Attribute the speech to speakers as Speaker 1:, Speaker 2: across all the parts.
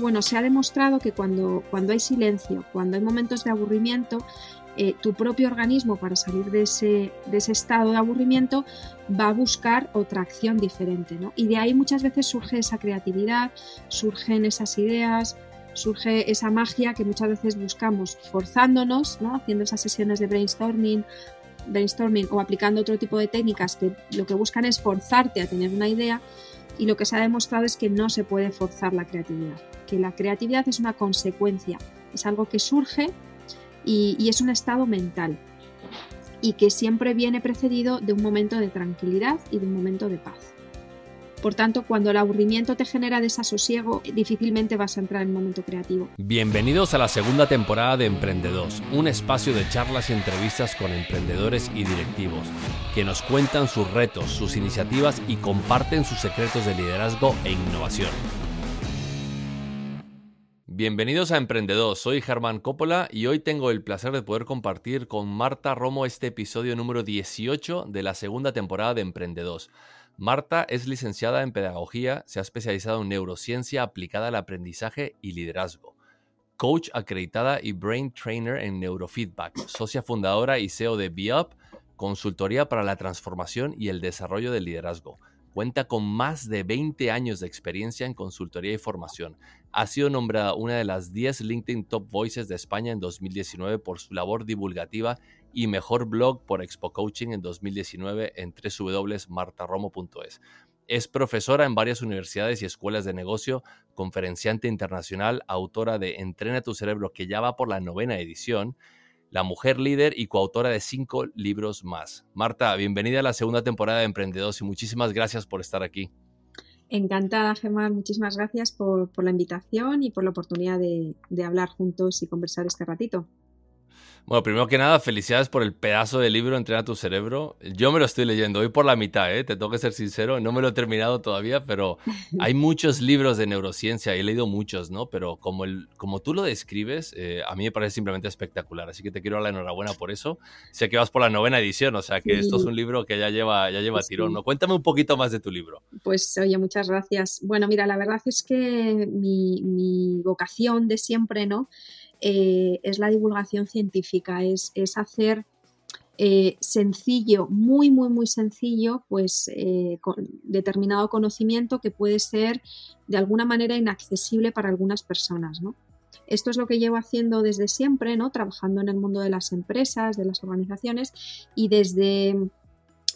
Speaker 1: Bueno, se ha demostrado que cuando, cuando hay silencio, cuando hay momentos de aburrimiento, eh, tu propio organismo para salir de ese, de ese, estado de aburrimiento va a buscar otra acción diferente. ¿no? Y de ahí muchas veces surge esa creatividad, surgen esas ideas, surge esa magia que muchas veces buscamos forzándonos, ¿no? haciendo esas sesiones de brainstorming, brainstorming o aplicando otro tipo de técnicas que lo que buscan es forzarte a tener una idea y lo que se ha demostrado es que no se puede forzar la creatividad, que la creatividad es una consecuencia, es algo que surge y, es un estado mental y que siempre viene precedido de un momento de tranquilidad y de un momento de paz. Por tanto, cuando el aburrimiento te genera desasosiego, difícilmente vas a entrar en un momento creativo.
Speaker 2: Bienvenidos a la segunda temporada de Emprendedos, un espacio de charlas y entrevistas con emprendedores y directivos, que nos cuentan sus retos, sus iniciativas y comparten sus secretos de liderazgo e innovación. Bienvenidos a Emprendedos, soy Germán Coppola y hoy tengo el placer de poder compartir con Marta Romo este episodio número 18 de la segunda temporada de Emprendedos. Marta es licenciada en Pedagogía, se ha especializado en neurociencia aplicada al aprendizaje y liderazgo. Coach acreditada y Brain Trainer en Neurofeedback, socia fundadora y CEO de BeUp, consultoría para la transformación y el desarrollo del liderazgo. Cuenta con más de 20 años de experiencia en consultoría y formación. Ha sido nombrada una de las 10 LinkedIn Top Voices de España en 2019 por su labor divulgativa y mejor blog por Expo Coaching en 2019 en www.martaromo.es. Es profesora en varias universidades y escuelas de negocio, conferenciante internacional, autora de Entrena tu cerebro, que ya va por la novena edición, la mujer líder y coautora de cinco libros más. Marta, bienvenida a la segunda temporada de Emprendedos y muchísimas gracias por estar aquí.
Speaker 1: Encantada, Gemma. Muchísimas gracias por, la invitación y por la oportunidad de hablar juntos y conversar este ratito.
Speaker 2: Bueno, primero que nada, felicidades por el pedazo de libro Entrena tu cerebro. Yo me lo estoy leyendo, hoy por la mitad, ¿eh? te tengo que ser sincero, no me lo he terminado todavía, pero hay muchos libros de neurociencia, he leído muchos, ¿no? Pero como, el, como tú lo describes, eh, a mí me parece simplemente espectacular, así que te quiero dar la enhorabuena por eso. Sé que vas por la novena edición, o sea que esto es un libro que ya lleva, ya lleva tirón, ¿no? Cuéntame un poquito más de tu libro.
Speaker 1: Pues oye, muchas gracias. Bueno, mira, la verdad es que mi, mi vocación de siempre, ¿no? Eh, es la divulgación científica, es, hacer eh, sencillo, muy, muy, muy sencillo, pues eh, determinado conocimiento que puede ser de alguna manera inaccesible para algunas personas, ¿no? Esto es lo que llevo haciendo desde siempre, ¿no? Trabajando en el mundo de las empresas, de las organizaciones y desde,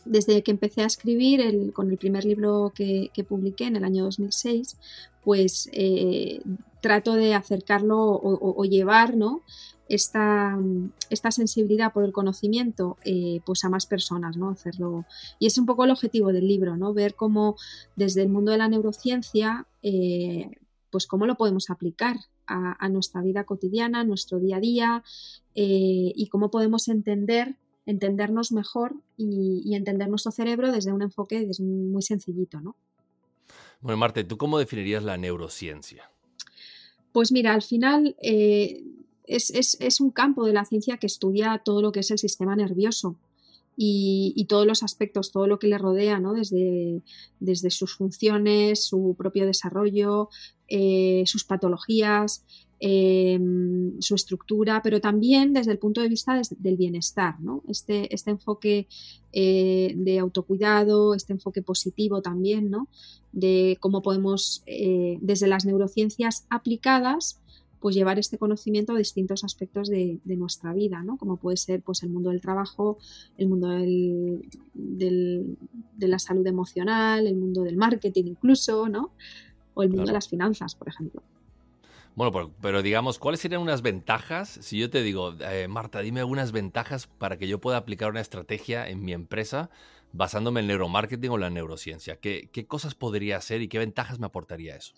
Speaker 1: desde que empecé a escribir con el primer libro que, publiqué en el año 2006, pues trato de acercarlo o, llevar esta, esta, sensibilidad por el conocimiento eh, pues a más personas, ¿no? Hacerlo. Y es un poco el objetivo del libro, ¿no? Ver cómo desde el mundo de la neurociencia, eh, pues cómo lo podemos aplicar a, nuestra vida cotidiana, a nuestro día a día, eh, y cómo podemos entender entendernos mejor y, y, entender nuestro cerebro desde un enfoque muy sencillito, ¿no?
Speaker 2: Bueno, Marte, ¿tú cómo definirías la neurociencia?
Speaker 1: Pues mira, al final eh, es, un campo de la ciencia que estudia todo lo que es el sistema nervioso y, todos los aspectos, todo lo que le rodea, ¿no? desde, desde sus funciones, su propio desarrollo, eh, sus patologías, em, su estructura, pero también desde el punto de vista del bienestar, ¿no? Este, este enfoque eh, de autocuidado, este enfoque positivo también, ¿no? de cómo podemos, eh, desde las neurociencias aplicadas, pues llevar este conocimiento a distintos aspectos de, nuestra vida, ¿no? Como puede ser pues, el mundo del trabajo, el mundo del, de la salud emocional, el mundo del marketing incluso, ¿no? O el mundo de las finanzas, por ejemplo.
Speaker 2: Bueno, pero, digamos, ¿cuáles serían unas ventajas? Si yo te digo, eh, Marta, dime algunas ventajas para que yo pueda aplicar una estrategia en mi empresa basándome en neuromarketing o la neurociencia? ¿Qué, cosas podría hacer y qué ventajas me aportaría eso?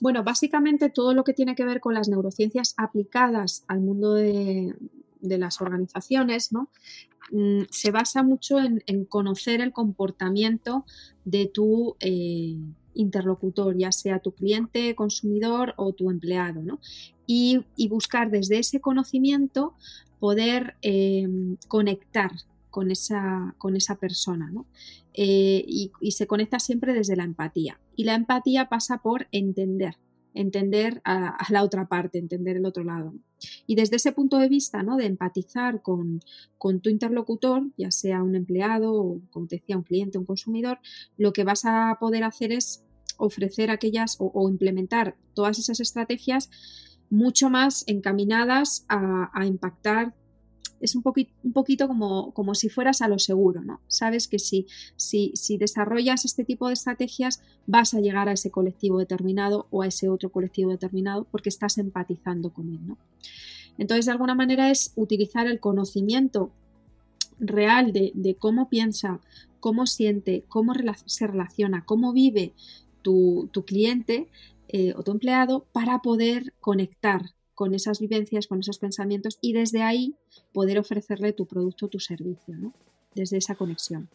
Speaker 1: Bueno, básicamente todo lo que tiene que ver con las neurociencias aplicadas al mundo de, las organizaciones, ¿no? Mm, se basa mucho en, conocer el comportamiento de tu eh, interlocutor, ya sea tu cliente, consumidor o tu empleado, ¿no? y, buscar desde ese conocimiento poder eh, conectar con esa, con esa persona, ¿no? Eh, y, se conecta siempre desde la empatía. Y la empatía pasa por entender, entender a, la otra parte, entender el otro lado. Y desde ese punto de vista, ¿no? De empatizar con, tu interlocutor, ya sea un empleado o, como te decía, un cliente, un consumidor, lo que vas a poder hacer es ofrecer aquellas o, implementar todas esas estrategias mucho más encaminadas a impactar es un, poquito, un poquito como, como, si fueras a lo seguro, ¿no? Sabes que si, si, si, desarrollas este tipo de estrategias vas a llegar a ese colectivo determinado o a ese otro colectivo determinado porque estás empatizando con él, ¿no? Entonces, de alguna manera es utilizar el conocimiento real de, cómo piensa, cómo siente, cómo se relaciona, cómo vive tu, cliente eh, o tu empleado para poder conectar con esas vivencias, con esos pensamientos y desde ahí poder ofrecerle tu producto tu servicio, ¿no? Desde esa conexión.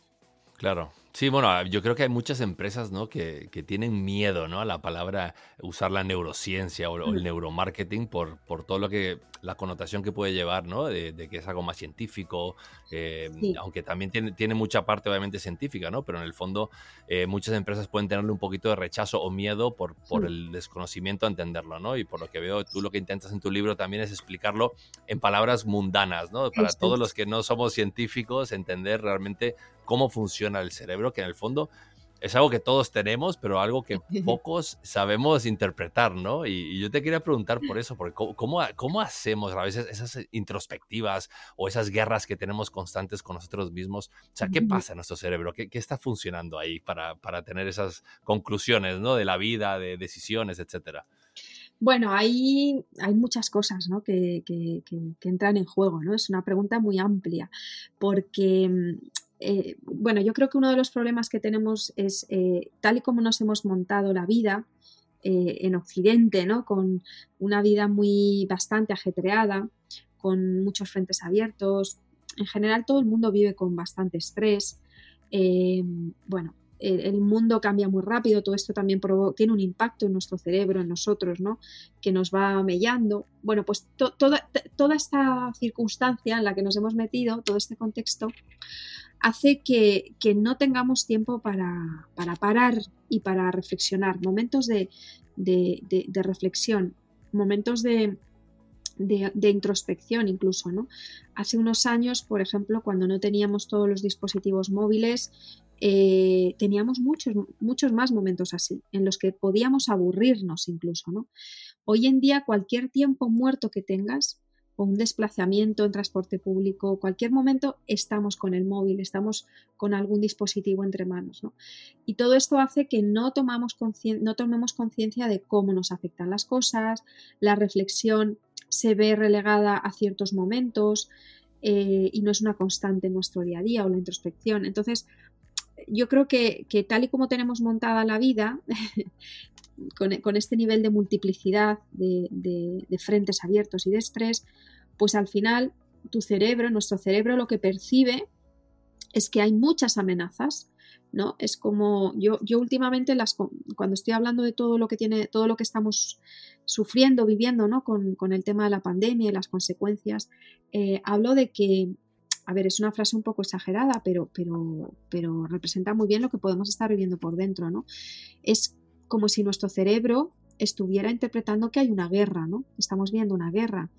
Speaker 2: Claro. Sí, bueno, yo creo que hay muchas empresas ¿no? que, que tienen miedo ¿no? a la palabra usar la neurociencia o, el mm. neuromarketing por, por todo lo que la connotación que puede llevar, ¿no? De, que es algo más científico, eh, aunque también tiene, tiene mucha parte obviamente científica, ¿no? Pero en el fondo eh, muchas empresas pueden tenerle un poquito de rechazo o miedo por, por el desconocimiento a entenderlo, ¿no? Y por lo que veo, tú lo que intentas en tu libro también es explicarlo en palabras mundanas, ¿no? Para todos los que no somos científicos, entender realmente cómo funciona el cerebro, que en el fondo es algo que todos tenemos, pero algo que pocos sabemos interpretar, ¿no? Y, yo te quería preguntar por eso, porque ¿cómo, cómo, hacemos a veces esas introspectivas o esas guerras que tenemos constantes con nosotros mismos? O sea, ¿qué pasa en nuestro cerebro? ¿Qué, qué está funcionando ahí para, para, tener esas conclusiones, ¿no? De la vida, de decisiones, etcétera.
Speaker 1: Bueno, hay, hay muchas cosas ¿no? que, que, que, entran en juego, ¿no? Es una pregunta muy amplia, porque mm, eh, bueno, yo creo que uno de los problemas que tenemos es, eh, tal y como nos hemos montado la vida eh, en Occidente, ¿no? con una vida muy bastante ajetreada, con muchos frentes abiertos, en general todo el mundo vive con bastante estrés. bueno, el, mundo cambia muy rápido, todo esto también tiene un impacto en nuestro cerebro, en nosotros, ¿no? Que nos va mellando. Bueno, pues toda, toda esta circunstancia en la que nos hemos metido, todo este contexto, hace que, no tengamos tiempo para, parar y para reflexionar, momentos de, reflexión, momentos de, introspección incluso, ¿no? Hace unos años, por ejemplo, cuando no teníamos todos los dispositivos móviles, eh, teníamos muchos, muchos más momentos así, en los que podíamos aburrirnos incluso, ¿no? Hoy en día, cualquier tiempo muerto que tengas, o un desplazamiento en transporte público, cualquier momento estamos con el móvil, estamos con algún dispositivo entre manos. Y todo esto hace que no, tomamos no tomemos conciencia de cómo nos afectan las cosas, la reflexión se ve relegada a ciertos momentos eh, y no es una constante en nuestro día a día o la introspección. Entonces, yo creo que, tal y como tenemos montada la vida, con, este nivel de multiplicidad de, frentes abiertos y de estrés, pues al final tu cerebro, nuestro cerebro lo que percibe es que hay muchas amenazas, ¿no? Es como yo, yo últimamente las, cuando estoy hablando de todo lo que tiene, todo lo que estamos sufriendo, viviendo, ¿no? Con, el tema de la pandemia y las consecuencias, eh, hablo de que, a ver, es una frase un poco exagerada, pero, pero, pero representa muy bien lo que podemos estar viviendo por dentro, ¿no? Es como si nuestro cerebro estuviera interpretando que hay una guerra, ¿no? Estamos viendo una guerra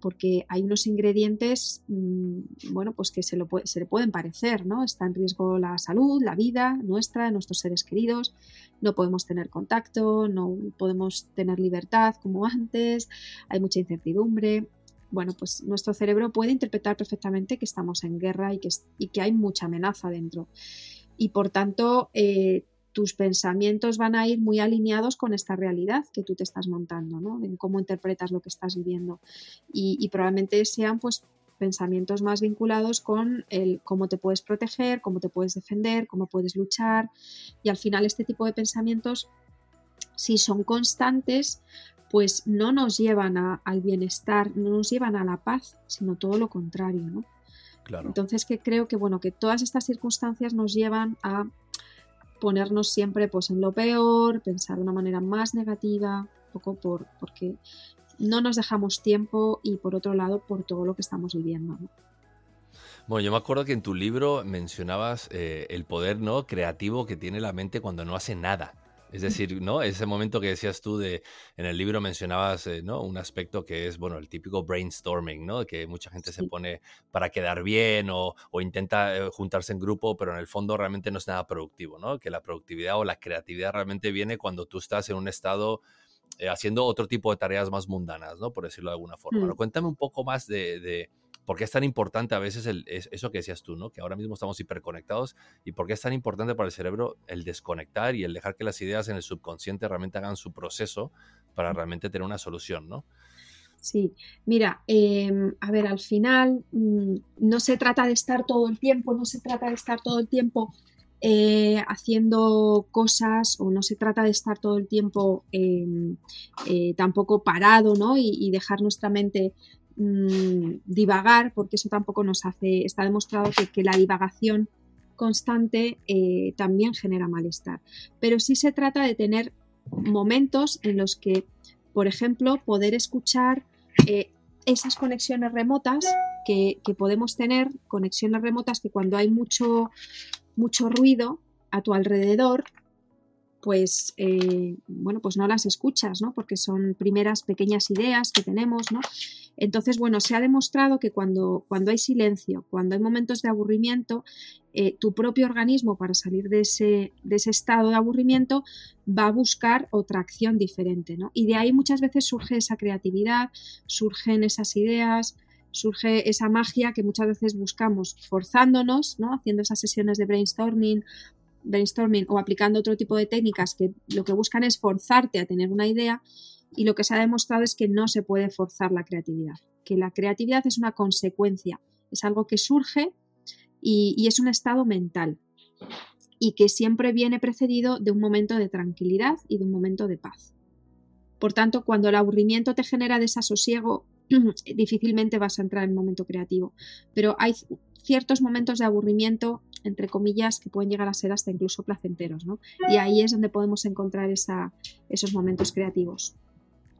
Speaker 1: porque hay unos ingredientes, mm, bueno, pues que se, se le pueden parecer, ¿no? Está en riesgo la salud, la vida nuestra, nuestros seres queridos, no podemos tener contacto, no podemos tener libertad como antes, hay mucha incertidumbre. Bueno, pues nuestro cerebro puede interpretar perfectamente que estamos en guerra y que, y que hay mucha amenaza dentro. Y por tanto, eh, tus pensamientos van a ir muy alineados con esta realidad que tú te estás montando, ¿no? En cómo interpretas lo que estás viviendo. Y, probablemente sean pues pensamientos más vinculados con el cómo te puedes proteger, cómo te puedes defender, cómo puedes luchar. Y al final este tipo de pensamientos, si son constantes, pues no nos llevan al bienestar, no nos llevan a la paz, sino todo lo contrario, ¿no? Claro. Entonces que creo que bueno, que todas estas circunstancias nos llevan a ponernos siempre pues, en lo peor, pensar de una manera más negativa, poco por, porque no nos dejamos tiempo y por otro lado por todo lo que estamos viviendo.
Speaker 2: Bueno, yo me acuerdo que en tu libro mencionabas eh, el poder ¿no? creativo que tiene la mente cuando no hace nada. Es decir, ¿no? Ese momento que decías tú de, en el libro mencionabas, eh, ¿no? Un aspecto que es, bueno, el típico brainstorming, ¿no? Que mucha gente se pone para quedar bien o, intenta eh, juntarse en grupo, pero en el fondo realmente no es nada productivo, ¿no? Que la productividad o la creatividad realmente viene cuando tú estás en un estado eh, haciendo otro tipo de tareas más mundanas, ¿no? Por decirlo de alguna forma. Mm. Cuéntame un poco más de ¿Por qué es tan importante a veces el, eso que decías tú, ¿no? que ahora mismo estamos hiperconectados y por qué es tan importante para el cerebro el desconectar y el dejar que las ideas en el subconsciente realmente hagan su proceso para realmente tener una solución, ¿no?
Speaker 1: Sí, mira, em, a ver, al final mm, no se trata de estar todo el tiempo, no se trata de estar todo el tiempo eh, haciendo cosas o no se trata de estar todo el tiempo em, eh, tampoco parado, ¿no? y, dejar nuestra mente Mm, divagar, porque eso tampoco nos hace, está demostrado que, la divagación constante eh, también genera malestar. Pero sí se trata de tener momentos en los que, por ejemplo, poder escuchar eh, esas conexiones remotas que, podemos tener, conexiones remotas que cuando hay mucho, mucho ruido a tu alrededor, pues eh, bueno, pues no las escuchas, ¿no? Porque son primeras pequeñas ideas que tenemos, ¿no? Entonces, bueno, se ha demostrado que cuando, cuando hay silencio, cuando hay momentos de aburrimiento, eh, tu propio organismo para salir de ese, de ese estado de aburrimiento va a buscar otra acción diferente, ¿no? Y de ahí muchas veces surge esa creatividad, surgen esas ideas, surge esa magia que muchas veces buscamos forzándonos, ¿no? haciendo esas sesiones de brainstorming brainstorming o aplicando otro tipo de técnicas que lo que buscan es forzarte a tener una idea y lo que se ha demostrado es que no se puede forzar la creatividad, que la creatividad es una consecuencia, es algo que surge y, es un estado mental y que siempre viene precedido de un momento de tranquilidad y de un momento de paz. Por tanto, cuando el aburrimiento te genera desasosiego, difícilmente vas a entrar en un momento creativo. Pero hay ciertos momentos de aburrimiento entre comillas, que pueden llegar a ser hasta incluso placenteros, ¿no? Y ahí es donde podemos encontrar esa, esos momentos creativos.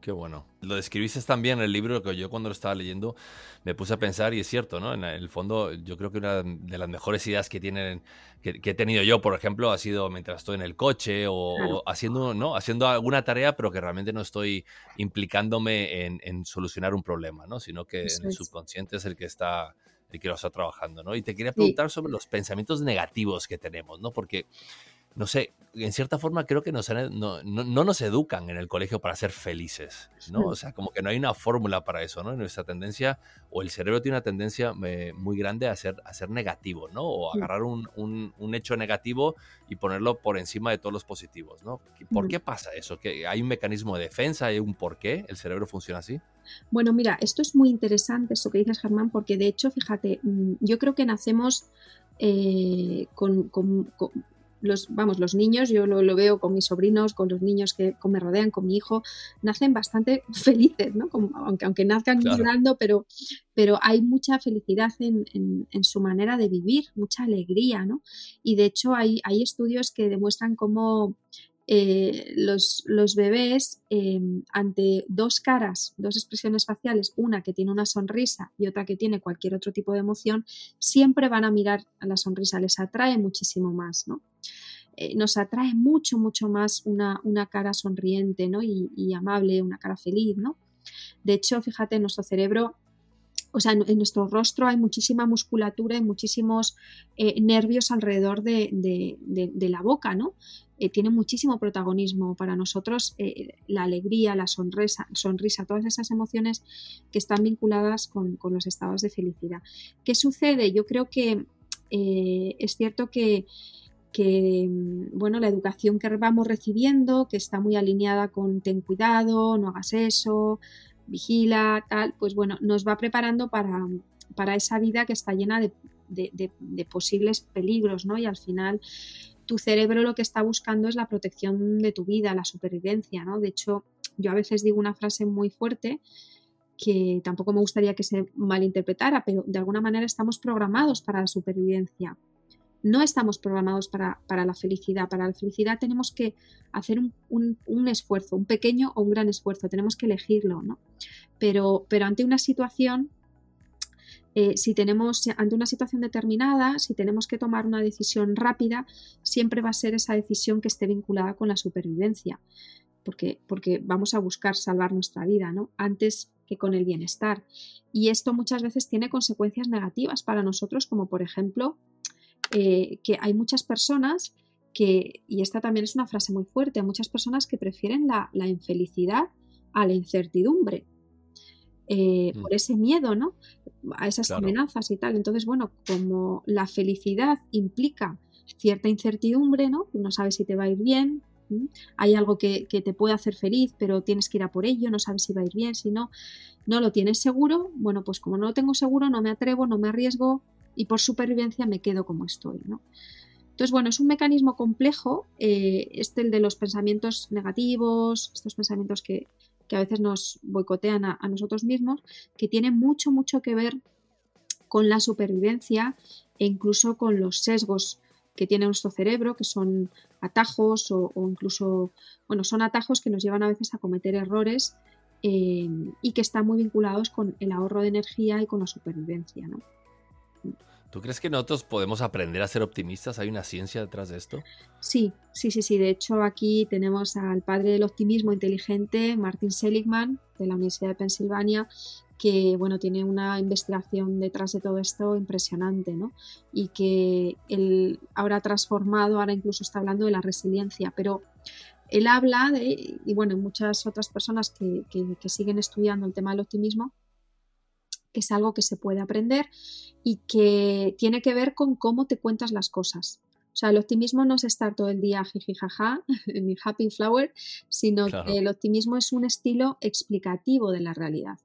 Speaker 2: Qué bueno. Lo describiste también en el libro que yo cuando lo estaba leyendo me puse a pensar y es cierto, ¿no? En el fondo yo creo que una de las mejores ideas que tienen que, he tenido yo, por ejemplo, ha sido mientras estoy en el coche o, haciendo, ¿no? haciendo alguna tarea, pero que realmente no estoy implicándome en, solucionar un problema, ¿no? Sino que en el subconsciente es el que está el que lo está trabajando, ¿no? Y te quería preguntar sobre los pensamientos negativos que tenemos, ¿no? Porque no sé, en cierta forma creo que nos no, nos educan en el colegio para ser felices, ¿no? O sea, como que no hay una fórmula para eso, ¿no? Nuestra tendencia, o el cerebro tiene una tendencia eh, muy grande a ser, a ser negativo, ¿no? O agarrar un, un, hecho negativo y ponerlo por encima de todos los positivos, ¿no? ¿Por qué pasa eso? ¿Que ¿Hay un mecanismo de defensa? ¿Hay un por qué el cerebro funciona así?
Speaker 1: Bueno, mira, esto es muy interesante, eso que dices, Germán, porque de hecho, fíjate, mm, yo creo que nacemos eh, con, los, vamos, los niños, yo lo, veo con mis sobrinos, con los niños que me rodean, con mi hijo, nacen bastante felices, ¿no? aunque, aunque nazcan llorando, pero, pero hay mucha felicidad en, su manera de vivir, mucha alegría, ¿no? Y de hecho hay, hay estudios que demuestran cómo eh, los, los, bebés em, ante dos caras, dos expresiones faciales, una que tiene una sonrisa y otra que tiene cualquier otro tipo de emoción, siempre van a mirar a la sonrisa, les atrae muchísimo más, ¿no? Eh, nos atrae mucho, mucho más una, una cara sonriente ¿no? y, amable, una cara feliz, ¿no? De hecho, fíjate, nuestro cerebro o sea, en, nuestro rostro hay muchísima musculatura y muchísimos eh, nervios alrededor de, la boca, ¿no? Eh, tiene muchísimo protagonismo para nosotros eh, la alegría, la sonrisa, todas esas emociones que están vinculadas con, los estados de felicidad. ¿Qué sucede? Yo creo que es cierto que, que bueno, la educación que vamos recibiendo, que está muy alineada con ten cuidado, no hagas eso, vigila, tal, pues bueno, nos va preparando para, para esa vida que está llena de, de, posibles peligros, ¿no? Y al final tu cerebro lo que está buscando es la protección de tu vida, la supervivencia, ¿no? De hecho, yo a veces digo una frase muy fuerte que tampoco me gustaría que se malinterpretara, pero de alguna manera estamos programados para la supervivencia no estamos programados para, la felicidad. Para la felicidad tenemos que hacer un, esfuerzo, un pequeño o un gran esfuerzo, tenemos que elegirlo, ¿no? Pero, pero ante una situación eh, si tenemos ante una situación determinada, si tenemos que tomar una decisión rápida, siempre va a ser esa decisión que esté vinculada con la supervivencia, porque, porque vamos a buscar salvar nuestra vida, ¿no? Antes que con el bienestar. Y esto muchas veces tiene consecuencias negativas para nosotros, como por ejemplo eh, que hay muchas personas que, y esta también es una frase muy fuerte, hay muchas personas que prefieren la, la infelicidad a la incertidumbre. Eh, mm. por ese miedo, ¿no? A esas amenazas y tal. Entonces, bueno, como la felicidad implica cierta incertidumbre, ¿no? No sabes si te va a ir bien, hay algo que, te puede hacer feliz, pero tienes que ir a por ello, no sabes si va a ir bien, si no, no lo tienes seguro, bueno, pues como no lo tengo seguro, no me atrevo, no me arriesgo y por supervivencia me quedo como estoy, ¿no? Entonces, bueno, es un mecanismo complejo, eh, este el de los pensamientos negativos, estos pensamientos que, que a veces nos boicotean a, nosotros mismos, que tiene mucho, mucho que ver con la supervivencia e incluso con los sesgos que tiene nuestro cerebro, que son atajos o, incluso, bueno, son atajos que nos llevan a veces a cometer errores eh, y que están muy vinculados con el ahorro de energía y con la supervivencia. ¿no?
Speaker 2: ¿Tú crees que nosotros podemos aprender a ser optimistas? ¿Hay una ciencia detrás de esto?
Speaker 1: Sí, sí, sí, sí. De hecho, aquí tenemos al padre del optimismo inteligente, Martin Seligman, de la Universidad de Pensilvania, que bueno, tiene una investigación detrás de todo esto impresionante, ¿no? Y que él ahora ha transformado, ahora incluso está hablando de la resiliencia, pero él habla de, y bueno, muchas otras personas que, que siguen estudiando el tema del optimismo, es algo que se puede aprender y que tiene que ver con cómo te cuentas las cosas. O sea, el optimismo no es estar todo el día jiji jaja, ni happy flower, sino que el optimismo es un estilo explicativo de la realidad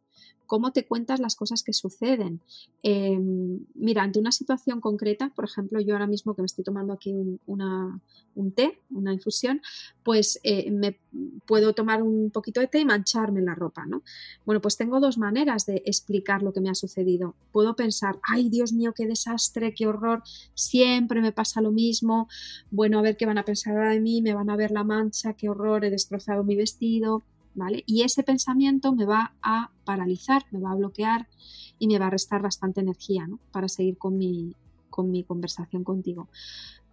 Speaker 1: cómo te cuentas las cosas que suceden. Em, mira, ante una situación concreta, por ejemplo, yo ahora mismo que me estoy tomando aquí un, té, una infusión, pues eh, me puedo tomar un poquito de té y mancharme la ropa, ¿no? Bueno, pues tengo dos maneras de explicar lo que me ha sucedido. Puedo pensar, ay Dios mío, qué desastre, qué horror, siempre me pasa lo mismo, bueno, a ver qué van a pensar de mí, me van a ver la mancha, qué horror, he destrozado mi vestido, y ese pensamiento me va a paralizar, me va a bloquear y me va a restar bastante energía, Para seguir con mi, con mi conversación contigo.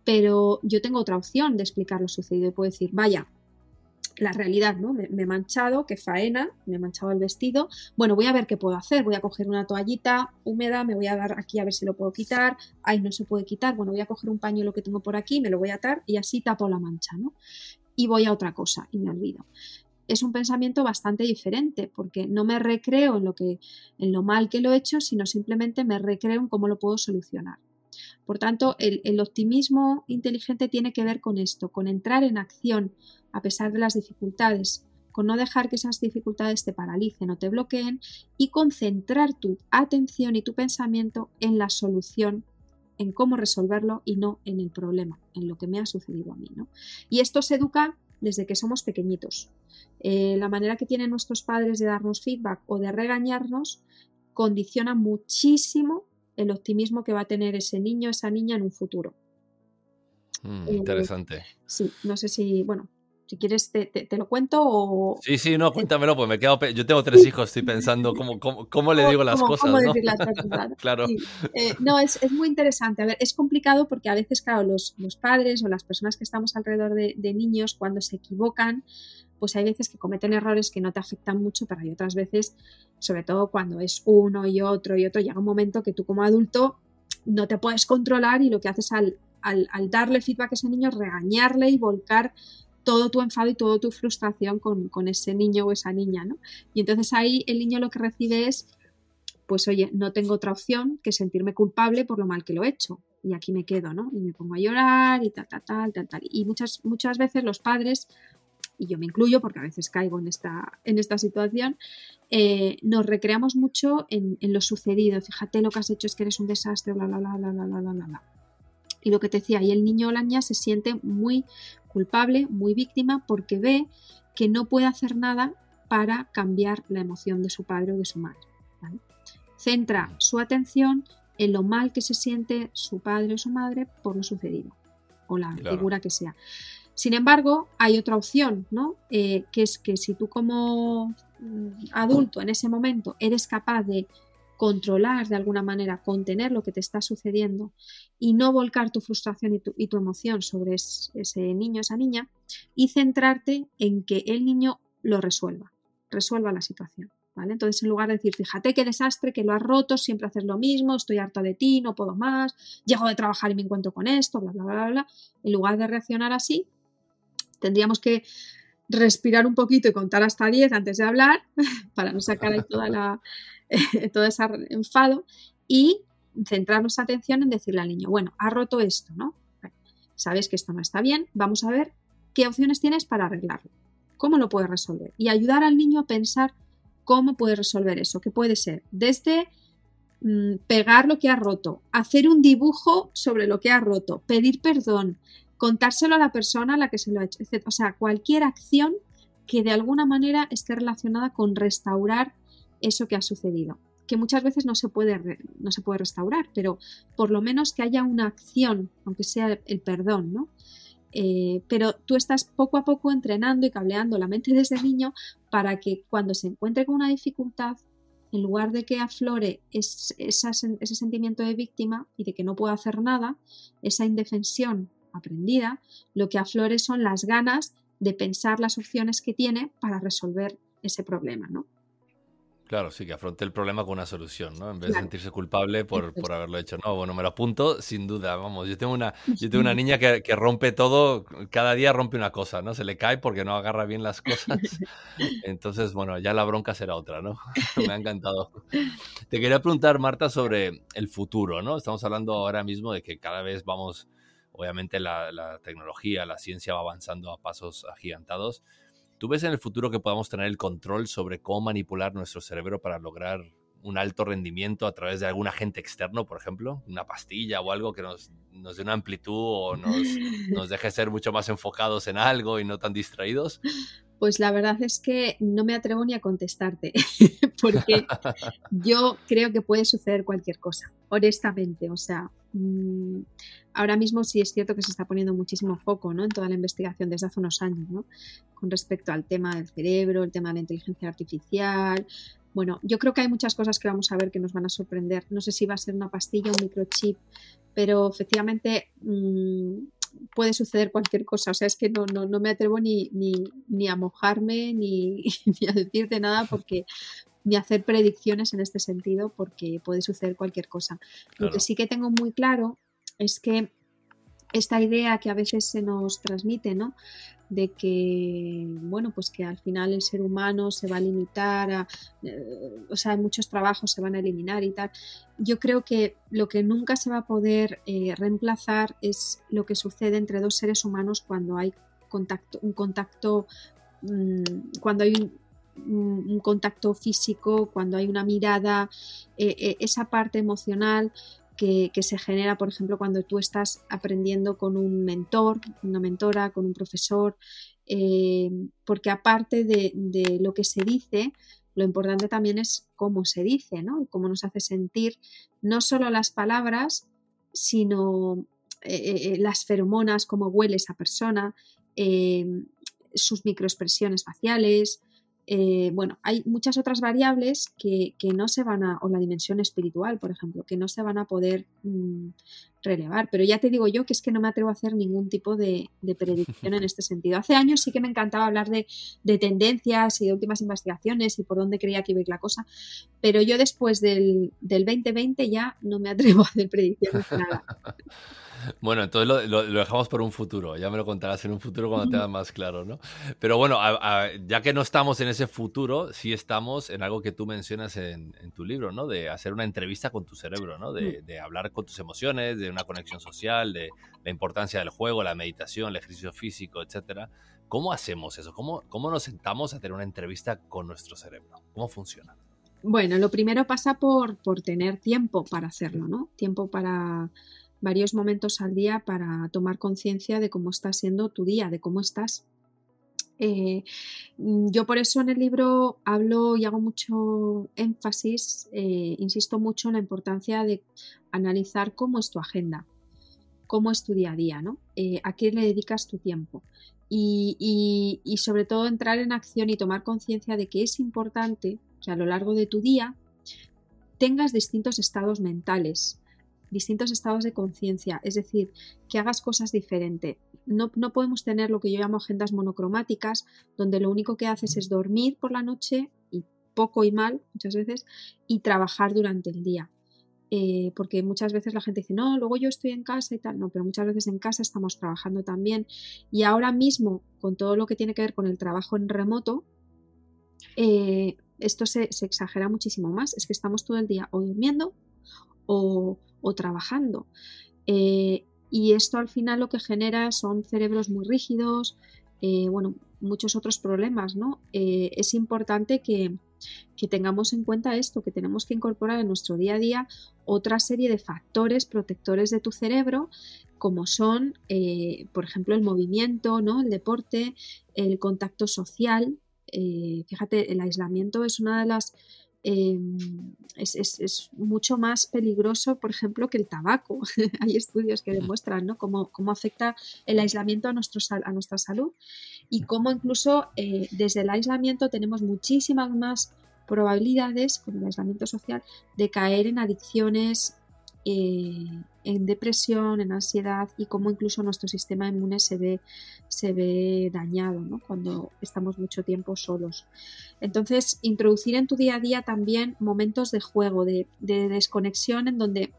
Speaker 1: Pero yo tengo otra opción de explicar lo sucedido y puedo decir, vaya, la realidad, ¿no? Me, he manchado, qué faena, me he manchado el vestido. Bueno, voy a ver qué puedo hacer. Voy a coger una toallita húmeda, me voy a dar aquí a ver si lo puedo quitar. Ay, no se puede quitar. Bueno, voy a coger un pañuelo que tengo por aquí, me lo voy a atar y así tapo la mancha. Y voy a otra cosa y me olvido es un pensamiento bastante diferente, porque no me recreo en lo, que, en lo mal que lo he hecho, sino simplemente me recreo en cómo lo puedo solucionar. Por tanto, el, el optimismo inteligente tiene que ver con esto, con entrar en acción a pesar de las dificultades, con no dejar que esas dificultades te paralicen o te bloqueen y concentrar tu atención y tu pensamiento en la solución en cómo resolverlo y no en el problema, en lo que me ha sucedido a mí. ¿no? Y esto se educa desde que somos pequeñitos. Eh, la manera que tienen nuestros padres de darnos feedback o de regañarnos condiciona muchísimo el optimismo que va a tener ese niño, esa niña en un futuro.
Speaker 2: Mm, interesante.
Speaker 1: Sí, no sé si, bueno, si quieres, te, lo cuento o...
Speaker 2: Sí, sí, no, cuéntamelo, pues me quedo... Yo tengo tres hijos, estoy pensando cómo, cómo, le digo las cosas, ¿no? Decir las cosas,
Speaker 1: claro. Eh, no, es, muy interesante. A ver, es complicado porque a veces, claro, los, padres o las personas que estamos alrededor de, niños, cuando se equivocan, pues hay veces que cometen errores que no te afectan mucho, pero hay otras veces, sobre todo cuando es uno y otro y otro, llega un momento que tú como adulto no te puedes controlar y lo que haces al, al, al darle feedback a ese niño es regañarle y volcar todo tu enfado y toda tu frustración con, con, ese niño o esa niña, ¿no? Y entonces ahí el niño lo que recibe es, pues oye, no tengo otra opción que sentirme culpable por lo mal que lo he hecho. Y aquí me quedo, ¿no? Y me pongo a llorar y tal, tal, tal, tal, tal. Y muchas, muchas veces los padres, y yo me incluyo porque a veces caigo en esta, en esta situación, eh, nos recreamos mucho en, en, lo sucedido. Fíjate lo que has hecho, es que eres un desastre, bla, bla, bla, bla, bla, bla, bla. Y lo que te decía, y el niño o la niña se siente muy culpable, muy víctima, porque ve que no puede hacer nada para cambiar la emoción de su padre o de su madre. Centra su atención en lo mal que se siente su padre o su madre por lo sucedido, o la figura que sea. Sin embargo, hay otra opción, ¿no? Eh, que es que si tú como mm, adulto en ese momento eres capaz de controlar de alguna manera, contener lo que te está sucediendo y no volcar tu frustración y tu, emoción sobre ese niño, esa niña, y centrarte en que el niño lo resuelva, resuelva la situación. ¿Vale? Entonces, en lugar de decir, fíjate qué desastre, que lo has roto, siempre haces lo mismo, estoy harto de ti, no puedo más, llego de trabajar y me encuentro con esto, bla, bla, bla, bla, en lugar de reaccionar así, tendríamos que respirar un poquito y contar hasta 10 antes de hablar, para no sacar ahí toda la, todo ese enfado, y centrar nuestra atención en decirle al niño, bueno, ha roto esto, ¿no? Sabes que esto no está bien, vamos a ver qué opciones tienes para arreglarlo, cómo lo puedes resolver y ayudar al niño a pensar cómo puede resolver eso, que puede ser desde mm, pegar lo que ha roto, hacer un dibujo sobre lo que ha roto, pedir perdón, contárselo a la persona a la que se lo ha hecho, etc. O sea, cualquier acción que de alguna manera esté relacionada con restaurar eso que ha sucedido, que muchas veces no se puede, no se puede restaurar, pero por lo menos que haya una acción, aunque sea el perdón, ¿no? Eh, pero tú estás poco a poco entrenando y cableando la mente desde niño para que cuando se encuentre con una dificultad, en lugar de que aflore ese sentimiento de víctima y de que no puedo hacer nada, esa indefensión aprendida, lo que aflore son las ganas de pensar las opciones que tiene para resolver ese problema, ¿no?
Speaker 2: Claro, sí, que afronte el problema con una solución, ¿no? En vez de sentirse culpable por, por, haberlo hecho. No, bueno, me lo apunto sin duda, vamos. Yo tengo una, yo tengo una niña que, que, rompe todo, cada día rompe una cosa, ¿no? Se le cae porque no agarra bien las cosas. Entonces, bueno, ya la bronca será otra, ¿no? me ha encantado. Te quería preguntar, Marta, sobre el futuro, ¿no? Estamos hablando ahora mismo de que cada vez vamos, obviamente la, la tecnología, la ciencia va avanzando a pasos agigantados. ¿Tú ves en el futuro que podamos tener el control sobre cómo manipular nuestro cerebro para lograr un alto rendimiento a través de algún agente externo, por ejemplo? Una pastilla o algo que nos, dé una amplitud o nos, nos deje ser mucho más enfocados en algo y no tan distraídos?
Speaker 1: Pues la verdad es que no me atrevo ni a contestarte, porque yo creo que puede suceder cualquier cosa, honestamente. O sea, mm, ahora mismo sí es cierto que se está poniendo muchísimo foco ¿no? en toda la investigación desde hace unos años, ¿no? con respecto al tema del cerebro, el tema de la inteligencia artificial. Bueno, yo creo que hay muchas cosas que vamos a ver que nos van a sorprender. No sé si va a ser una pastilla o un microchip, pero efectivamente mm, puede suceder cualquier cosa. O sea, es que no, no, no me atrevo ni, ni, ni a mojarme ni, ni, a decirte nada porque ni a hacer predicciones en este sentido porque puede suceder cualquier cosa. Lo que sí que tengo muy claro es que esta idea que a veces se nos transmite, ¿no? de que, bueno, pues que al final el ser humano se va a limitar a, eh, o sea, muchos trabajos se van a eliminar y tal. Yo creo que lo que nunca se va a poder eh, reemplazar es lo que sucede entre dos seres humanos cuando hay contacto, un contacto, mm, cuando hay un, contacto físico, cuando hay una mirada, eh, esa parte emocional que, se genera, por ejemplo, cuando tú estás aprendiendo con un mentor, una mentora, con un profesor, eh, porque aparte de, lo que se dice, lo importante también es cómo se dice, ¿no? cómo nos hace sentir no solo las palabras, sino eh, eh, las feromonas, cómo huele esa persona, sus microexpresiones faciales, eh, bueno, hay muchas otras variables que, no se van a, o la dimensión espiritual, por ejemplo, que no se van a poder mm, relevar. Pero ya te digo yo que es que no me atrevo a hacer ningún tipo de, predicción en este sentido. Hace años sí que me encantaba hablar de, tendencias y de últimas investigaciones y por dónde creía que iba a ir la cosa, pero yo después del, del 2020 ya no me atrevo a hacer predicciones nada.
Speaker 2: Bueno, entonces lo, dejamos por un futuro. Ya me lo contarás en un futuro cuando tengas más claro, ¿no? Pero bueno, ya que no estamos en ese futuro, sí estamos en algo que tú mencionas en, tu libro, ¿no? De hacer una entrevista con tu cerebro, ¿no? De, de, hablar con tus emociones, de una conexión social, de la importancia del juego, la meditación, el ejercicio físico, etcétera. ¿Cómo hacemos eso? ¿Cómo, ¿Cómo nos sentamos a tener una entrevista con nuestro cerebro? ¿Cómo funciona?
Speaker 1: Bueno, lo primero pasa por, por tener tiempo para hacerlo, ¿no? Tiempo para varios momentos al día para tomar conciencia de cómo está siendo tu día, de cómo estás. Eh, mm, yo por eso en el libro hablo y hago mucho énfasis, eh, insisto mucho en la importancia de analizar cómo es tu agenda, cómo es tu día a día, ¿no? Eh, a qué le dedicas tu tiempo. Y, y sobre todo entrar en acción y tomar conciencia de que es importante que a lo largo de tu día tengas distintos estados mentales, distintos estados de conciencia, es decir, que hagas cosas diferentes. No, no, podemos tener lo que yo llamo agendas monocromáticas, donde lo único que haces es dormir por la noche y poco y mal muchas veces y trabajar durante el día. Eh, porque muchas veces la gente dice, no, luego yo estoy en casa y tal, no, pero muchas veces en casa estamos trabajando también. Y ahora mismo, con todo lo que tiene que ver con el trabajo en remoto, eh, esto se, exagera muchísimo más. Es que estamos todo el día o durmiendo o, trabajando. Eh, y esto al final lo que genera son cerebros muy rígidos, bueno, muchos otros problemas, ¿no? es importante que, que tengamos en cuenta esto, que tenemos que incorporar en nuestro día a día otra serie de factores protectores de tu cerebro, como son, eh, por ejemplo, el movimiento, ¿no? el deporte, el contacto social. Eh, fíjate, el aislamiento es una de las em, es, mucho más peligroso, por ejemplo, que el tabaco. Hay estudios que demuestran ¿no? cómo, afecta el aislamiento a, nuestro, a nuestra salud y cómo incluso eh, desde el aislamiento tenemos muchísimas más probabilidades con el aislamiento social de caer en adicciones, eh, en depresión, en ansiedad y cómo incluso nuestro sistema inmune se ve, se ve dañado cuando estamos mucho tiempo solos. Entonces, introducir en tu día a día también momentos de juego, de, de desconexión en donde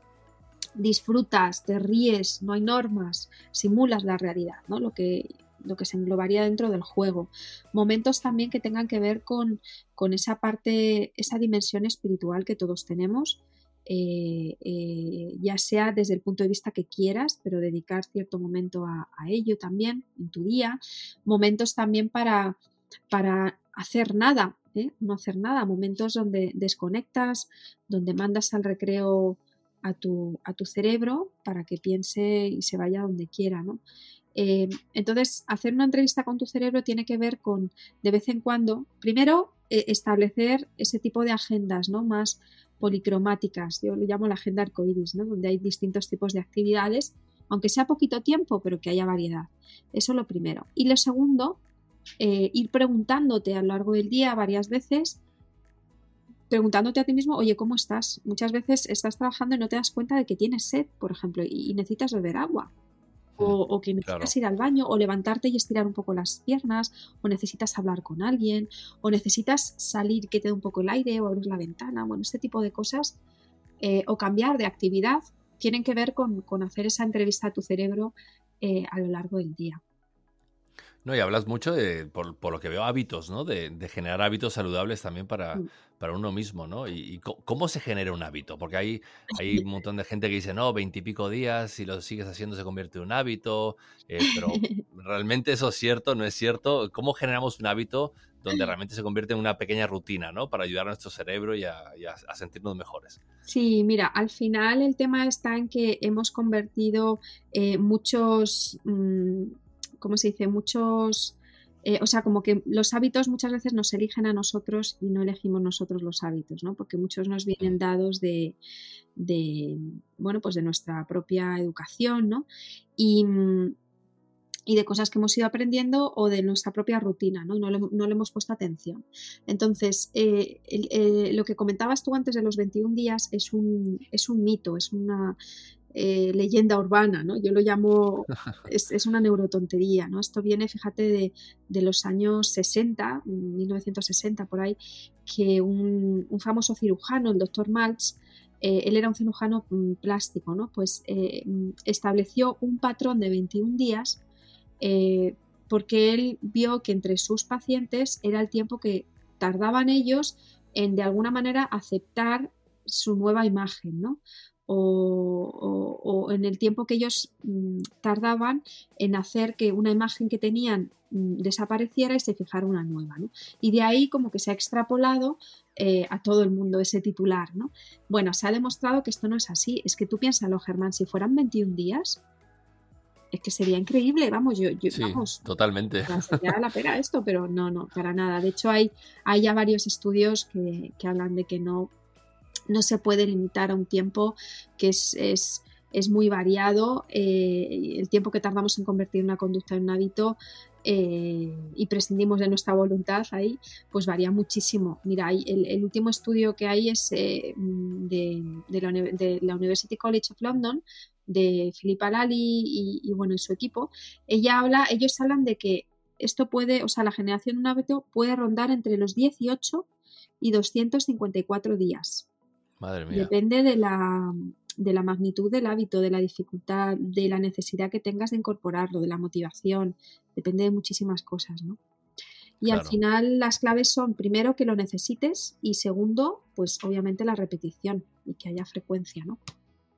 Speaker 1: disfrutas, te ríes, no hay normas, simulas la realidad, ¿no? Lo que lo que se englobaría dentro del juego. Momentos también que tengan que ver con, con esa parte, esa dimensión espiritual que todos tenemos. Eh, eh, ya sea desde el punto de vista que quieras, pero dedicar cierto momento a, ello también en tu día. Momentos también para, para hacer nada, ¿eh? no hacer nada. Momentos donde desconectas, donde mandas al recreo a tu, a tu cerebro para que piense y se vaya donde quiera. ¿no? Entonces, hacer una entrevista con tu cerebro tiene que ver con, de vez en cuando, primero, establecer ese tipo de agendas ¿no? más policromáticas. Yo lo llamo la agenda arcoíris, ¿no? donde hay distintos tipos de actividades, aunque sea poquito tiempo, pero que haya variedad. Eso lo primero. Y lo segundo, eh, ir preguntándote a lo largo del día varias veces preguntándote a ti mismo, oye, ¿cómo estás? Muchas veces estás trabajando y no te das cuenta de que tienes sed, por ejemplo, y necesitas beber agua o, que necesitas ir al baño, o levantarte y estirar un poco las piernas, o necesitas hablar con alguien, o necesitas salir que te dé un poco el aire, o abrir la ventana, bueno, este tipo de cosas, eh, o cambiar de actividad, tienen que ver con, hacer esa entrevista a tu cerebro eh, a lo largo del día.
Speaker 2: No, y hablas mucho de, por, lo que veo, hábitos, ¿no? De, generar hábitos saludables también para, mm. para uno mismo, ¿no? Y, cómo se genera un hábito, porque hay, hay un montón de gente que dice, no, veintipico días, si lo sigues haciendo se convierte en un hábito, eh, pero realmente eso es cierto, no es cierto. ¿Cómo generamos un hábito donde realmente se convierte en una pequeña rutina, ¿no? Para ayudar a nuestro cerebro y a, sentirnos mejores.
Speaker 1: Sí, mira, al final el tema está en que hemos convertido eh, muchos... Mm, ¿cómo se dice? Muchos, eh, o sea, como que los hábitos muchas veces nos eligen a nosotros y no elegimos nosotros los hábitos, ¿no? Porque muchos nos vienen dados de, bueno, pues de nuestra propia educación, ¿no? Y, de cosas que hemos ido aprendiendo o de nuestra propia rutina, ¿no? No le, hemos puesto atención. Entonces, eh, eh, lo que comentabas tú antes de los 21 días es un, es un mito, es una, eh, leyenda urbana, ¿no? Yo lo llamo, es, una neurotontería, ¿no? Esto viene, fíjate, de, los años 60, 1960 por ahí, que un, famoso cirujano, el doctor Maltz, eh, él era un cirujano mm, plástico, ¿no? Pues eh, estableció un patrón de 21 días porque él vio que entre sus pacientes era el tiempo que tardaban ellos en de alguna manera aceptar su nueva imagen, ¿no? O, en el tiempo que ellos mm, tardaban en hacer que una imagen que tenían mm, desapareciera y se fijara una nueva. Y de ahí como que se ha extrapolado eh, a todo el mundo ese titular. ¿no? Bueno, se ha demostrado que esto no es así. Es que tú piénsalo, Germán, si fueran 21 días, es que sería increíble, vamos, yo, yo vamos,
Speaker 2: totalmente.
Speaker 1: Sería la pega esto, pero no, no, para nada. De hecho, hay, hay ya varios estudios que, que hablan de que no no se puede limitar a un tiempo que es, es, muy variado. Eh, el tiempo que tardamos en convertir una conducta en un hábito eh, y prescindimos de nuestra voluntad ahí, pues varía muchísimo. Mira, el, último estudio que hay es, eh, mm, la, University College of London, de Philippa Lally y, bueno, y su equipo, ella habla, ellos hablan de que esto puede, o sea, la generación de un hábito puede rondar entre los 18 y 254 días.
Speaker 2: Madre mía.
Speaker 1: Depende de la, de la magnitud del hábito, de la dificultad, de la necesidad que tengas de incorporarlo, de la motivación, depende de muchísimas cosas, ¿no? Y al final las claves son, primero, que lo necesites y segundo, pues obviamente la repetición y que haya frecuencia, ¿no?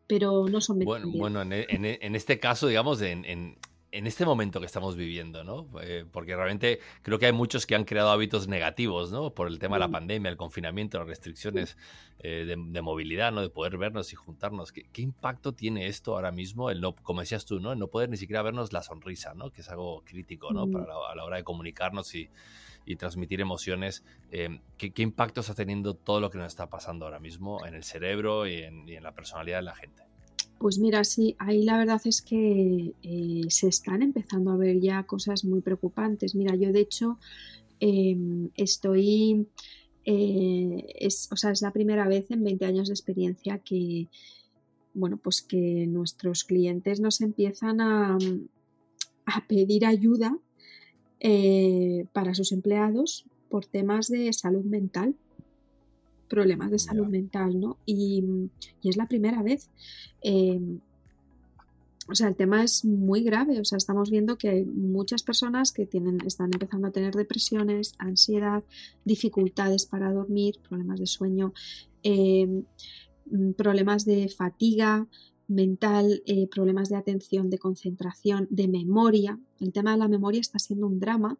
Speaker 1: Pero no son
Speaker 2: Bueno, bueno en, en, este caso, digamos, en, en este momento que estamos viviendo, ¿no? Eh, porque realmente creo que hay muchos que han creado hábitos negativos, ¿no? Por el tema de la pandemia, el confinamiento, las restricciones eh, de, movilidad, ¿no? De poder vernos y juntarnos. ¿Qué, impacto tiene esto ahora mismo? El no, como decías tú, ¿no? El no poder ni siquiera vernos la sonrisa, ¿no? Que es algo crítico, ¿no? Para a la hora de comunicarnos y, transmitir emociones. Eh, ¿qué, impacto está teniendo todo lo que nos está pasando ahora mismo en el cerebro y en la personalidad de la gente?
Speaker 1: Pues mira, sí, ahí la verdad es que eh, se están empezando a ver ya cosas muy preocupantes. Mira, yo de hecho em, estoy, eh, es, o sea, es la primera vez en 20 años de experiencia que, bueno, pues que nuestros clientes nos empiezan a, a pedir ayuda eh, para sus empleados por temas de salud mental problemas de salud mental, ¿no? Y, es la primera vez. Em, o sea, el tema es muy grave. O sea, estamos viendo que hay muchas personas que tienen, están empezando a tener depresiones, ansiedad, dificultades para dormir, problemas de sueño, em, problemas de fatiga mental, eh, problemas de atención, de concentración, de memoria. El tema de la memoria está siendo un drama.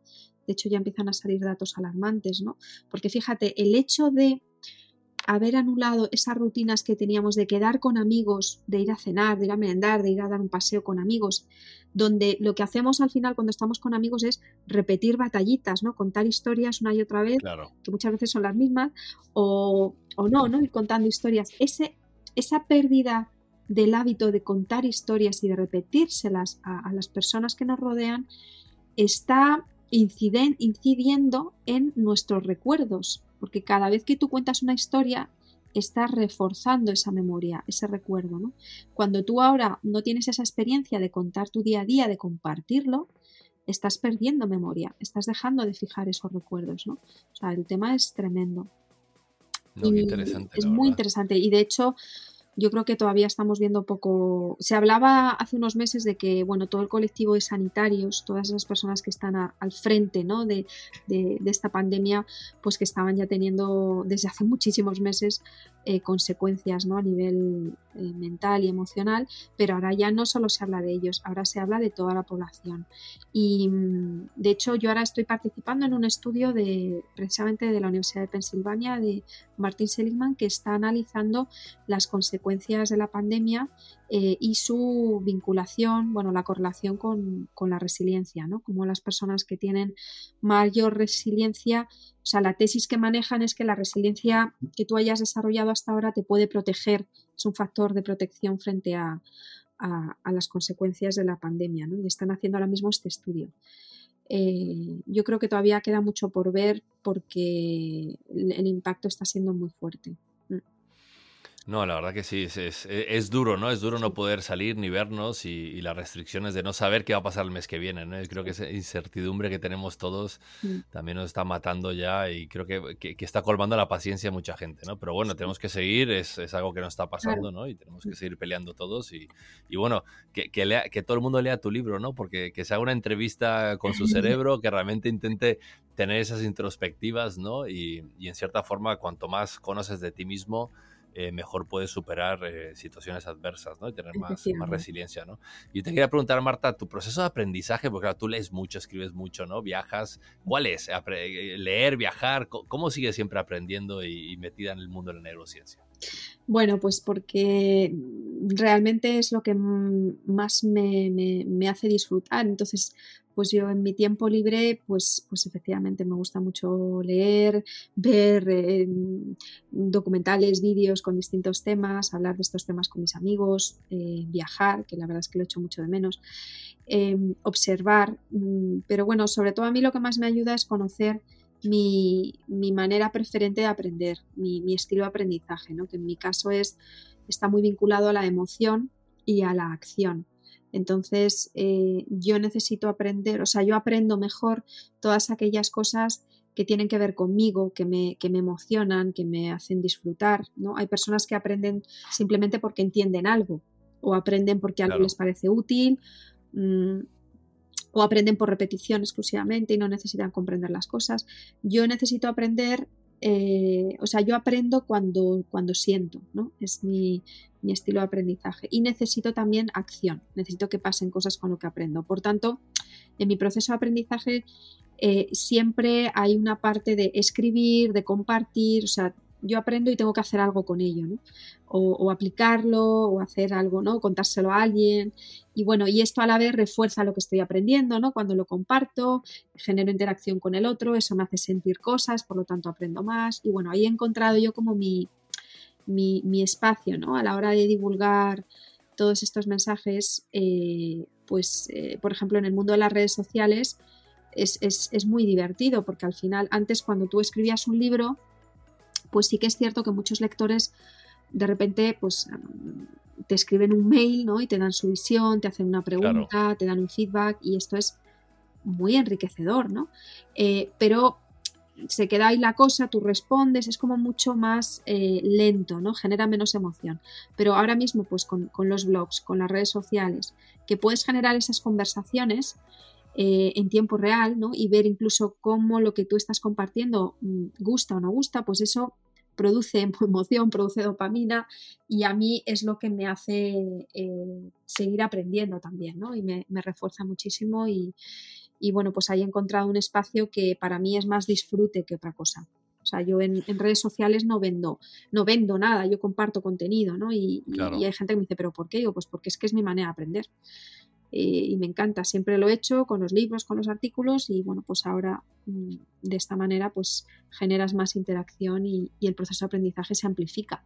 Speaker 1: De hecho, ya empiezan a salir datos alarmantes, ¿no? Porque fíjate, el hecho de haber anulado esas rutinas que teníamos de quedar con amigos, de ir a cenar, de ir a merendar, de ir a dar un paseo con amigos, donde lo que hacemos al final cuando estamos con amigos es repetir batallitas, ¿no? Contar historias una y otra vez, que muchas veces son las mismas, o, no, ¿no? Ir contando historias. Ese, esa pérdida del hábito de contar historias y de repetírselas a, las personas que nos rodean está incidiendo en nuestros recuerdos porque cada vez que tú cuentas una historia, estás reforzando esa memoria, ese recuerdo. ¿no? Cuando tú ahora no tienes esa experiencia de contar tu día a día, de compartirlo, estás perdiendo memoria, estás dejando de fijar esos recuerdos. ¿no? O sea, el tema es tremendo.
Speaker 2: interesante,
Speaker 1: es muy interesante. Y de hecho, yo creo que todavía estamos viendo poco. Se hablaba hace unos meses de que, bueno, todo el colectivo de sanitarios, todas esas personas que están al frente ¿no? de, esta pandemia, pues que estaban ya teniendo desde hace muchísimos meses eh, consecuencias ¿no? a nivel eh, mental y emocional, pero ahora ya no solo se habla de ellos, ahora se habla de toda la población. Y mm, de hecho, yo ahora estoy participando en un estudio de precisamente de la Universidad de Pensilvania de Martin Seligman que está analizando las consecuencias de la pandemia eh, y su vinculación, bueno, la correlación con, la resiliencia, ¿no? Como las personas que tienen mayor resiliencia, o sea, la tesis que manejan es que la resiliencia que tú hayas desarrollado hasta ahora te puede proteger, es un factor de protección frente a, las consecuencias de la pandemia, ¿no? Y están haciendo ahora mismo este estudio. Eh, yo creo que todavía queda mucho por ver porque el impacto está siendo muy fuerte.
Speaker 2: No, la verdad que sí, es, es, duro, ¿no? Es duro no poder salir ni vernos y, las restricciones de no saber qué va a pasar el mes que viene, ¿no? Creo que esa incertidumbre que tenemos todos mm. también nos está matando ya y creo que, que, está colmando la paciencia de mucha gente, ¿no? Pero bueno, tenemos que seguir, es, es algo que nos está pasando, ¿no? Y tenemos que mm. seguir peleando todos y, y bueno, que, que, lea, que todo el mundo lea tu libro, ¿no? Porque que se haga una entrevista con su cerebro, que realmente intente tener esas introspectivas, ¿no? Y, y en cierta forma, cuanto más conoces de ti mismo, eh, mejor puedes superar eh, situaciones adversas, ¿no? Y tener más, más resiliencia, ¿no? Y te quería preguntar, Marta, tu proceso de aprendizaje, porque tú lees mucho, escribes mucho, ¿no? Viajas, ¿cuál es? Eh, leer, viajar, ¿cómo sigues siempre aprendiendo y, metida en el mundo de la neurociencia?
Speaker 1: Bueno, pues porque realmente es lo que más me, me, me hace disfrutar. Entonces, pues yo en mi tiempo libre, pues, pues efectivamente me gusta mucho leer, ver eh, documentales, vídeos con distintos temas, hablar de estos temas con mis amigos, eh, viajar, que la verdad es que lo echo mucho de menos, em, observar, mm, pero bueno, sobre todo a mí lo que más me ayuda es conocer mi, manera preferente de aprender, mi, estilo de aprendizaje, ¿no? que en mi caso es, está muy vinculado a la emoción y a la acción. Entonces, eh, yo necesito aprender, o sea, yo aprendo mejor todas aquellas cosas que tienen que ver conmigo, que me, que me emocionan, que me hacen disfrutar. ¿no? Hay personas que aprenden simplemente porque entienden algo o aprenden porque algo les parece útil. Mm, o aprenden por repetición exclusivamente y no necesitan comprender las cosas. Yo necesito aprender, eh, o sea, yo aprendo cuando, cuando siento, ¿no? Es mi, estilo de aprendizaje. Y necesito también acción, necesito que pasen cosas con lo que aprendo. Por tanto, en mi proceso de aprendizaje eh, siempre hay una parte de escribir, de compartir, o sea, yo aprendo y tengo que hacer algo con ello, ¿no? O, aplicarlo, o hacer algo, ¿no? contárselo a alguien. Y bueno, y esto a la vez refuerza lo que estoy aprendiendo, ¿no? Cuando lo comparto, genero interacción con el otro, eso me hace sentir cosas, por lo tanto aprendo más. Y bueno, ahí he encontrado yo como mi, mi, espacio, ¿no? A la hora de divulgar todos estos mensajes, eh, pues, eh, por ejemplo, en el mundo de las redes sociales, es, es, muy divertido porque al final, antes cuando tú escribías un libro, pues sí que es cierto que muchos lectores de repente pues te escriben un mail ¿no? y te dan su visión, te hacen una pregunta, te dan un feedback y esto es muy enriquecedor, ¿no? Eh, pero se queda ahí la cosa, tú respondes, es como mucho más eh, lento, ¿no? Genera menos emoción. Pero ahora mismo, pues con, con, los blogs, con las redes sociales, que puedes generar esas conversaciones, eh, en tiempo real ¿no? y ver incluso cómo lo que tú estás compartiendo mm, gusta o no gusta, pues eso produce emoción, produce dopamina y a mí es lo que me hace eh, seguir aprendiendo también ¿no? y me, refuerza muchísimo y, bueno, pues ahí he encontrado un espacio que para mí es más disfrute que otra cosa. O sea, yo en, redes sociales no vendo, no vendo nada, yo comparto contenido, ¿no? Y, y, hay gente que me dice, ¿pero por qué? Digo, pues porque es que es mi manera de aprender. Eh, y me encanta, siempre lo he hecho con los libros, con los artículos y bueno, pues ahora mm, de esta manera pues generas más interacción y, el proceso de aprendizaje se amplifica.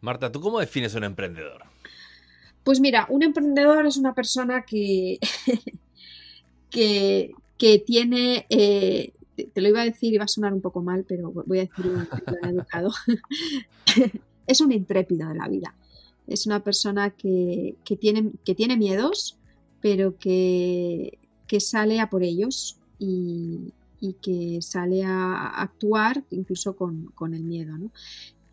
Speaker 2: Marta, ¿tú cómo defines un emprendedor?
Speaker 1: Pues mira, un emprendedor es una persona que, que, tiene, eh, te, lo iba a decir, iba a sonar un poco mal, pero voy a decirlo educado, es un intrépido de la vida es una persona que, tiene, que tiene miedos, pero que, sale a por ellos y, que sale a actuar incluso con, el miedo.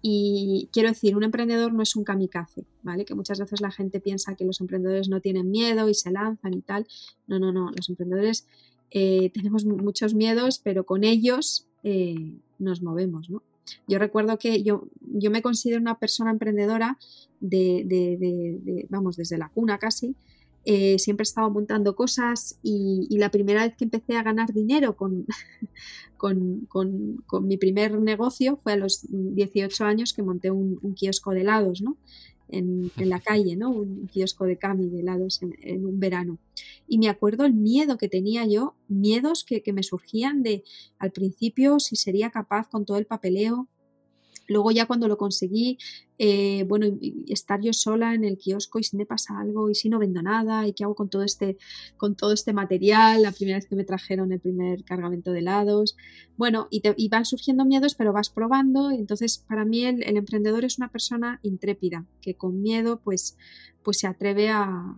Speaker 1: Y quiero decir, un emprendedor no es un kamikaze, ¿vale? Que muchas veces la gente piensa que los emprendedores no tienen miedo y se lanzan y tal. No, no, no. Los emprendedores eh, tenemos muchos miedos, pero con ellos eh, nos movemos, ¿no? Yo recuerdo que yo, yo me considero una persona emprendedora de, vamos, desde la cuna casi. Eh, siempre he estado montando cosas y, la primera vez que empecé a ganar dinero con, con, mi primer negocio fue a los 18 años que monté un, kiosco de helados, ¿no? En, la calle, ¿no? Un kiosco de cami de helados en, un verano. Y me acuerdo el miedo que tenía yo, miedos que, que me surgían de al principio si sería capaz con todo el papeleo, Luego ya cuando lo conseguí, eh, bueno, estar yo sola en el kiosco y si me pasa algo y si no vendo nada y qué hago con todo este, con todo este material, la primera vez que me trajeron el primer cargamento de helados. Bueno, y, van surgiendo miedos, pero vas probando. entonces, para mí el, emprendedor es una persona intrépida, que con miedo pues, pues se atreve a,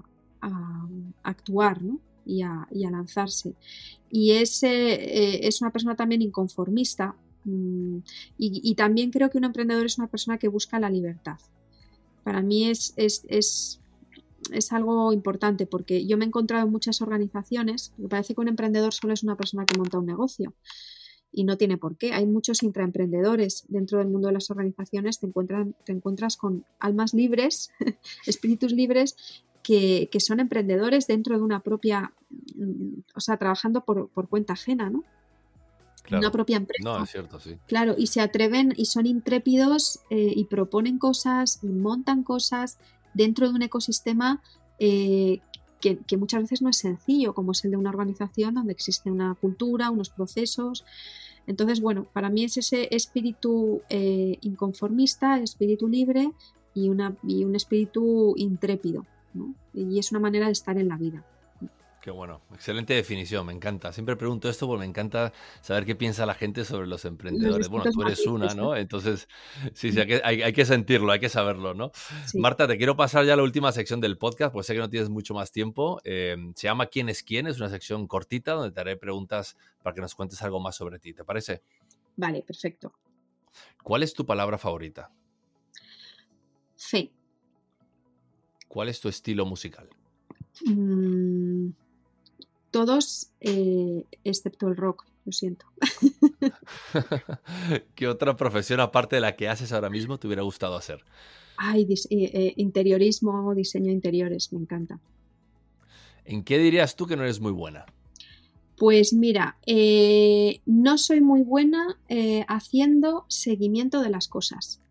Speaker 1: actuar, Y a, lanzarse. Y es, eh, es una persona también inconformista, Mm, y, también creo que un emprendedor es una persona que busca la libertad. Para mí es, es, es, es algo importante porque yo me he encontrado en muchas organizaciones, me parece que un emprendedor solo es una persona que monta un negocio y no tiene por qué. Hay muchos intraemprendedores dentro del mundo de las organizaciones, te, encuentran, te encuentras con almas libres, espíritus libres que, que, son emprendedores dentro de una propia, mm, o sea, trabajando por, por cuenta ajena, ¿no? Una propia empresa.
Speaker 2: No, es cierto, sí.
Speaker 1: Claro, y se atreven y son intrépidos eh, y proponen cosas y montan cosas dentro de un ecosistema eh, que, muchas veces no es sencillo, como es el de una organización donde existe una cultura, unos procesos. Entonces, bueno, para mí es ese espíritu eh, inconformista, espíritu libre y, una, y un espíritu intrépido. ¿no? Y es una manera de estar en la vida.
Speaker 2: Qué bueno, excelente definición, me encanta. Siempre pregunto esto porque me encanta saber qué piensa la gente sobre los emprendedores. bueno, tú eres una, ¿no? Entonces, sí, sí, hay que, sentirlo, hay que saberlo, ¿no? Marta, te quiero pasar ya a la última sección del podcast, pues sé que no tienes mucho más tiempo. Eh, se llama ¿Quién es quién? Es una sección cortita donde te haré preguntas para que nos cuentes algo más sobre ti, ¿te parece?
Speaker 1: Vale, perfecto.
Speaker 2: ¿Cuál es tu palabra favorita?
Speaker 1: Fe.
Speaker 2: ¿Cuál es tu estilo musical?
Speaker 1: Mm, todos, eh, excepto el rock, lo siento.
Speaker 2: ¿Qué otra profesión aparte de la que haces ahora mismo te hubiera gustado hacer?
Speaker 1: Ay, eh, eh, interiorismo, diseño de interiores, me encanta.
Speaker 2: ¿En qué dirías tú que no eres muy buena?
Speaker 1: Pues mira, no soy muy buena haciendo seguimiento de las cosas.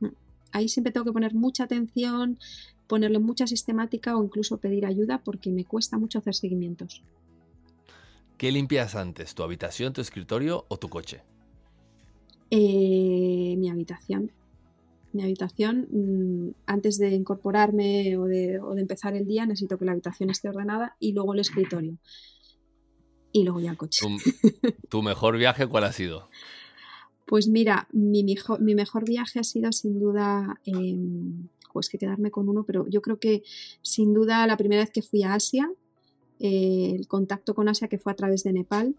Speaker 1: Mm, ahí siempre tengo que poner mucha atención, ponerle mucha sistemática o incluso pedir ayuda porque me cuesta mucho hacer seguimientos.
Speaker 2: ¿Qué limpias antes, tu habitación, tu escritorio o tu coche?
Speaker 1: Eh, mi habitación. Mi habitación, mm, antes de incorporarme o de, empezar el día, necesito que la habitación esté ordenada y luego el escritorio. Y luego ya el coche.
Speaker 2: ¿Tu, mejor viaje cuál ha sido?
Speaker 1: Pues mira, mi mejor, mi mejor viaje ha sido sin duda em, pues que quedarme con uno, pero yo creo que sin duda la primera vez que fui a Asia, eh, el contacto con Asia que fue a través de Nepal,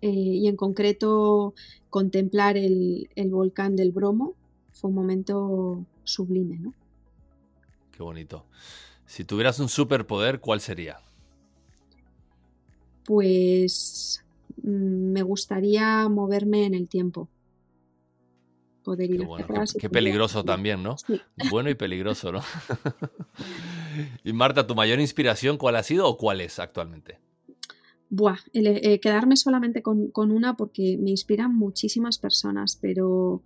Speaker 1: eh, y en concreto contemplar el, volcán del Bromo, fue un momento sublime, ¿no?
Speaker 2: Qué bonito. Si tuvieras un superpoder, ¿cuál sería?
Speaker 1: Pues mm, me gustaría moverme en el tiempo poder ir
Speaker 2: qué, peligroso también, ¿no? Bueno y peligroso, ¿no? y Marta, ¿tu mayor inspiración cuál ha sido o cuál es actualmente?
Speaker 1: Buah, eh, quedarme solamente con, una porque me inspiran muchísimas personas, pero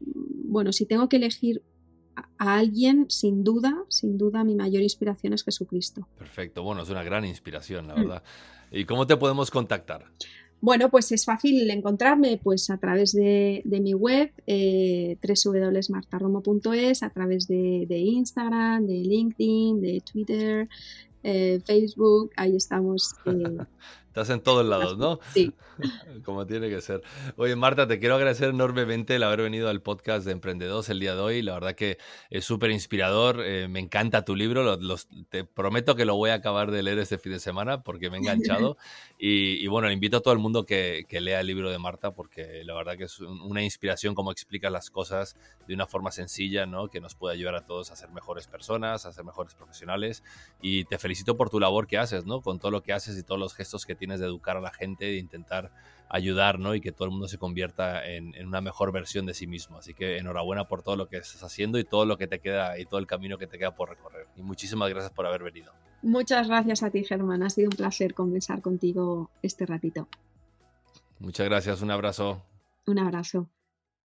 Speaker 1: mm, bueno, si tengo que elegir a alguien, sin duda, sin duda, mi mayor inspiración es Jesucristo.
Speaker 2: Perfecto, bueno, es una gran inspiración, la mm. verdad. ¿Y cómo te podemos contactar?
Speaker 1: Bueno, pues es fácil encontrarme pues, a través de, mi web, eh, www.martarromo.es, a través de, Instagram, de LinkedIn, de Twitter, eh, Facebook, ahí estamos. Eh,
Speaker 2: Estás en todos lados, ¿no?
Speaker 1: Sí.
Speaker 2: Como tiene que ser. Oye, Marta, te quiero agradecer enormemente el haber venido al podcast de Emprendedores el día de hoy. La verdad que es súper inspirador. Eh, me encanta tu libro. te prometo que lo voy a acabar de leer este fin de semana porque me he enganchado. y, bueno, le invito a todo el mundo que, que, lea el libro de Marta porque la verdad que es una inspiración cómo explica las cosas de una forma sencilla, ¿no? Que nos puede ayudar a todos a ser mejores personas, a ser mejores profesionales. Y te felicito por tu labor que haces, ¿no? Con todo lo que haces y todos los gestos que tienes de educar a la gente, de intentar ayudar, ¿no? Y que todo el mundo se convierta en, una mejor versión de sí mismo. Así que enhorabuena por todo lo que estás haciendo y todo lo que te queda y todo el camino que te queda por recorrer. Y muchísimas gracias por haber venido.
Speaker 1: Muchas gracias a ti, Germán. Ha sido un placer conversar contigo este ratito.
Speaker 2: Muchas gracias. Un abrazo.
Speaker 1: Un abrazo.